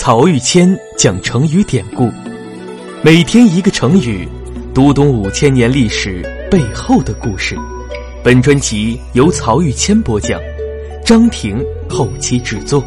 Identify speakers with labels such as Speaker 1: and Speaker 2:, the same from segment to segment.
Speaker 1: 曹玉谦讲成语典故，每天一个成语，读懂五千年历史背后的故事。本专辑由曹玉谦播讲，张婷后期制作。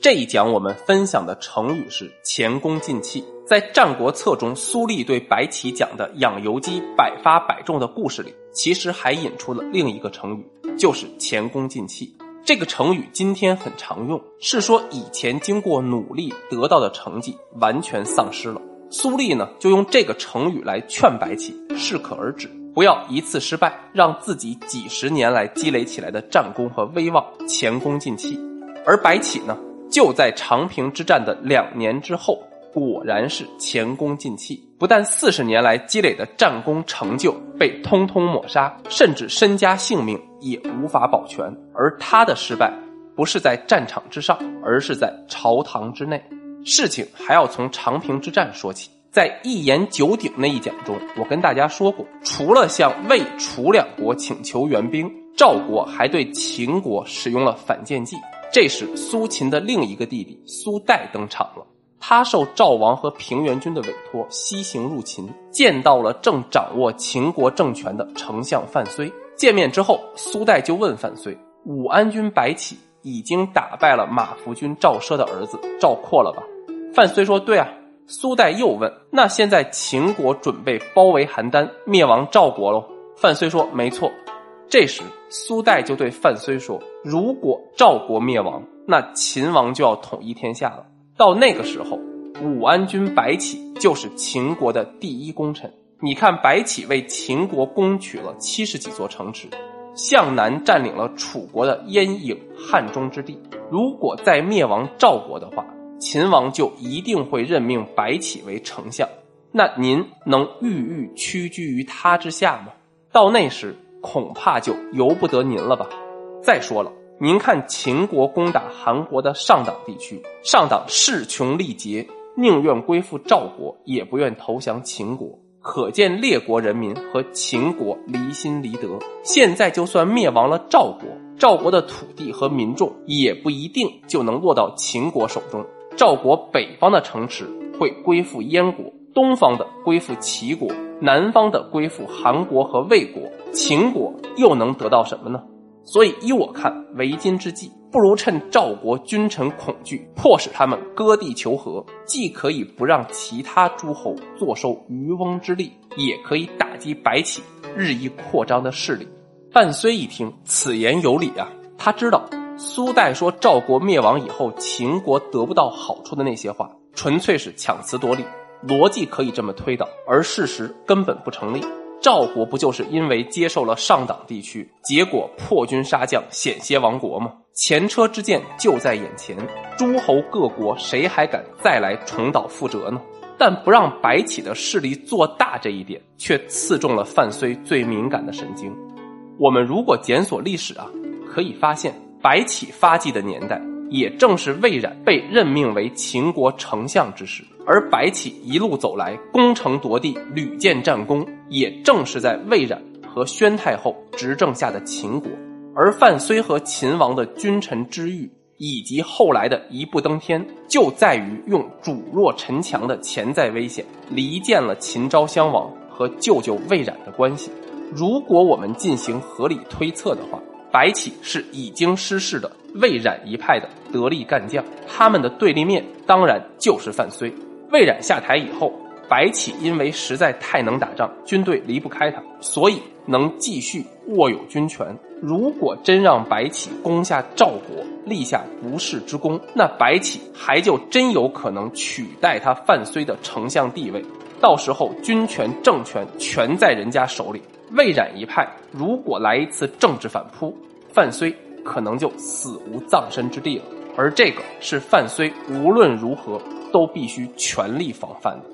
Speaker 2: 这一讲我们分享的成语是“前功尽弃”。在《战国策》中，苏厉对白起讲的养由基百发百中的故事里，其实还引出了另一个成语，就是“前功尽弃”。这个成语今天很常用，是说以前经过努力得到的成绩完全丧失了。苏厉呢，就用这个成语来劝白起适可而止，不要一次失败，让自己几十年来积累起来的战功和威望前功尽弃。而白起呢？就在长平之战的两年之后，果然是前功尽弃，不但四十年来积累的战功成就被通通抹杀，甚至身家性命也无法保全。而他的失败，不是在战场之上，而是在朝堂之内。事情还要从长平之战说起。在一言九鼎那一讲中，我跟大家说过，除了向魏、楚两国请求援兵，赵国还对秦国使用了反间计。这时，苏秦的另一个弟弟苏代登场了。他受赵王和平原君的委托，西行入秦，见到了正掌握秦国政权的丞相范睢。见面之后，苏代就问范睢：“武安君白起已经打败了马服君赵奢的儿子赵括了吧？”范睢说：“对啊。”苏代又问：“那现在秦国准备包围邯郸，灭亡赵国喽？”范睢说：“没错。”这时，苏代就对范睢说：“如果赵国灭亡，那秦王就要统一天下了。到那个时候，武安君白起就是秦国的第一功臣。你看，白起为秦国攻取了七十几座城池，向南占领了楚国的燕郢汉中之地。如果再灭亡赵国的话，秦王就一定会任命白起为丞相。那您能郁郁屈居于他之下吗？到那时。”恐怕就由不得您了吧。再说了，您看秦国攻打韩国的上党地区，上党势穷力竭，宁愿归附赵国，也不愿投降秦国。可见列国人民和秦国离心离德。现在就算灭亡了赵国，赵国的土地和民众也不一定就能落到秦国手中。赵国北方的城池会归附燕国，东方的归附齐国。南方的归附韩国和魏国，秦国又能得到什么呢？所以依我看，为今之计，不如趁赵国君臣恐惧，迫使他们割地求和，既可以不让其他诸侯坐收渔翁之利，也可以打击白起日益扩张的势力。范睢一听，此言有理啊！他知道苏代说赵国灭亡以后，秦国得不到好处的那些话，纯粹是强词夺理。逻辑可以这么推导，而事实根本不成立。赵国不就是因为接受了上党地区，结果破军杀将，险些亡国吗？前车之鉴就在眼前，诸侯各国谁还敢再来重蹈覆辙呢？但不让白起的势力做大这一点，却刺中了范睢最敏感的神经。我们如果检索历史啊，可以发现白起发迹的年代。也正是魏冉被任命为秦国丞相之时，而白起一路走来攻城夺地，屡建战功，也正是在魏冉和宣太后执政下的秦国。而范睢和秦王的君臣之遇，以及后来的一步登天，就在于用主弱臣强的潜在危险，离间了秦昭襄王和舅舅魏冉的关系。如果我们进行合理推测的话，白起是已经失势的。魏冉一派的得力干将，他们的对立面当然就是范睢。魏冉下台以后，白起因为实在太能打仗，军队离不开他，所以能继续握有军权。如果真让白起攻下赵国，立下不世之功，那白起还就真有可能取代他范睢的丞相地位。到时候军权政权全在人家手里。魏冉一派如果来一次政治反扑，范睢。可能就死无葬身之地了，而这个是范睢无论如何都必须全力防范的。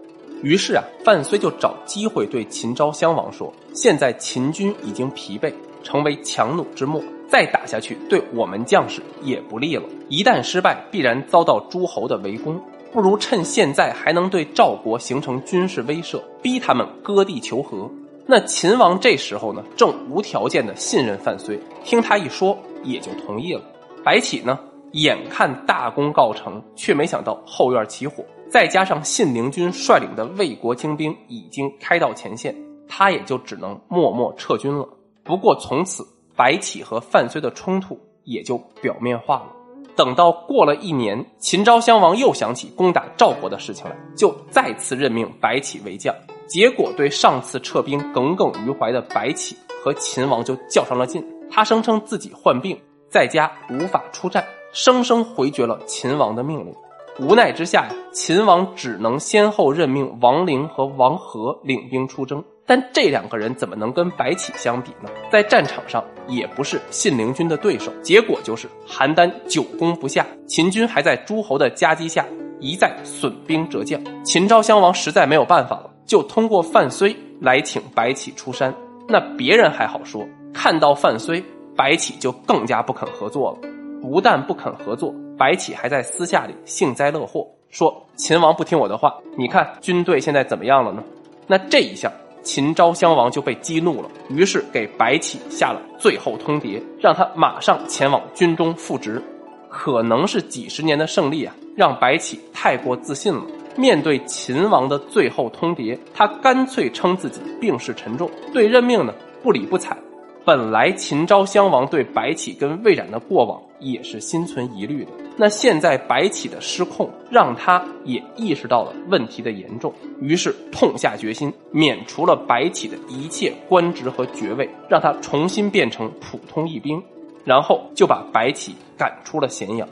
Speaker 2: 于是啊，范睢就找机会对秦昭襄王说：“现在秦军已经疲惫，成为强弩之末，再打下去对我们将士也不利了。一旦失败，必然遭到诸侯的围攻。不如趁现在还能对赵国形成军事威慑，逼他们割地求和。”那秦王这时候呢，正无条件的信任范睢，听他一说，也就同意了。白起呢，眼看大功告成，却没想到后院起火，再加上信陵君率领的魏国精兵已经开到前线，他也就只能默默撤军了。不过从此，白起和范睢的冲突也就表面化了。等到过了一年，秦昭襄王又想起攻打赵国的事情来，就再次任命白起为将。结果对上次撤兵耿耿于怀的白起和秦王就较上了劲。他声称自己患病在家无法出战，生生回绝了秦王的命令。无奈之下呀，秦王只能先后任命王陵和王和领兵出征。但这两个人怎么能跟白起相比呢？在战场上也不是信陵君的对手。结果就是邯郸久攻不下，秦军还在诸侯的夹击下一再损兵折将。秦昭襄王实在没有办法了。就通过范睢来请白起出山，那别人还好说，看到范睢，白起就更加不肯合作了。不但不肯合作，白起还在私下里幸灾乐祸，说秦王不听我的话，你看军队现在怎么样了呢？那这一下，秦昭襄王就被激怒了，于是给白起下了最后通牒，让他马上前往军中复职。可能是几十年的胜利啊，让白起太过自信了。面对秦王的最后通牒，他干脆称自己病势沉重，对任命呢不理不睬。本来秦昭襄王对白起跟魏冉的过往也是心存疑虑的，那现在白起的失控，让他也意识到了问题的严重，于是痛下决心，免除了白起的一切官职和爵位，让他重新变成普通一兵，然后就把白起赶出了咸阳。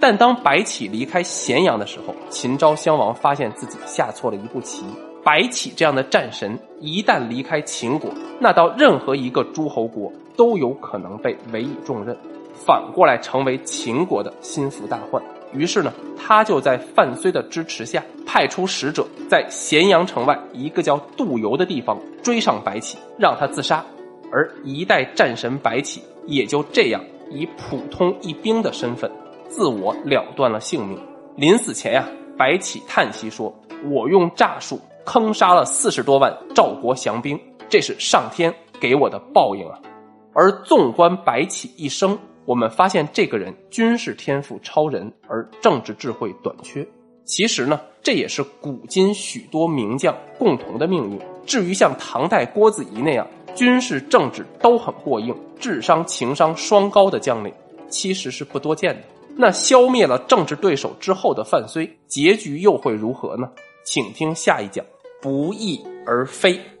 Speaker 2: 但当白起离开咸阳的时候，秦昭襄王发现自己下错了一步棋。白起这样的战神一旦离开秦国，那到任何一个诸侯国都有可能被委以重任，反过来成为秦国的心腹大患。于是呢，他就在范睢的支持下，派出使者在咸阳城外一个叫杜游的地方追上白起，让他自杀。而一代战神白起也就这样以普通一兵的身份。自我了断了性命。临死前呀，白起叹息说：“我用诈术坑杀了四十多万赵国降兵，这是上天给我的报应啊！”而纵观白起一生，我们发现这个人军事天赋超人，而政治智慧短缺。其实呢，这也是古今许多名将共同的命运。至于像唐代郭子仪那样军事政治都很过硬、智商情商双高的将领，其实是不多见的。那消灭了政治对手之后的范睢，结局又会如何呢？请听下一讲，不翼而飞。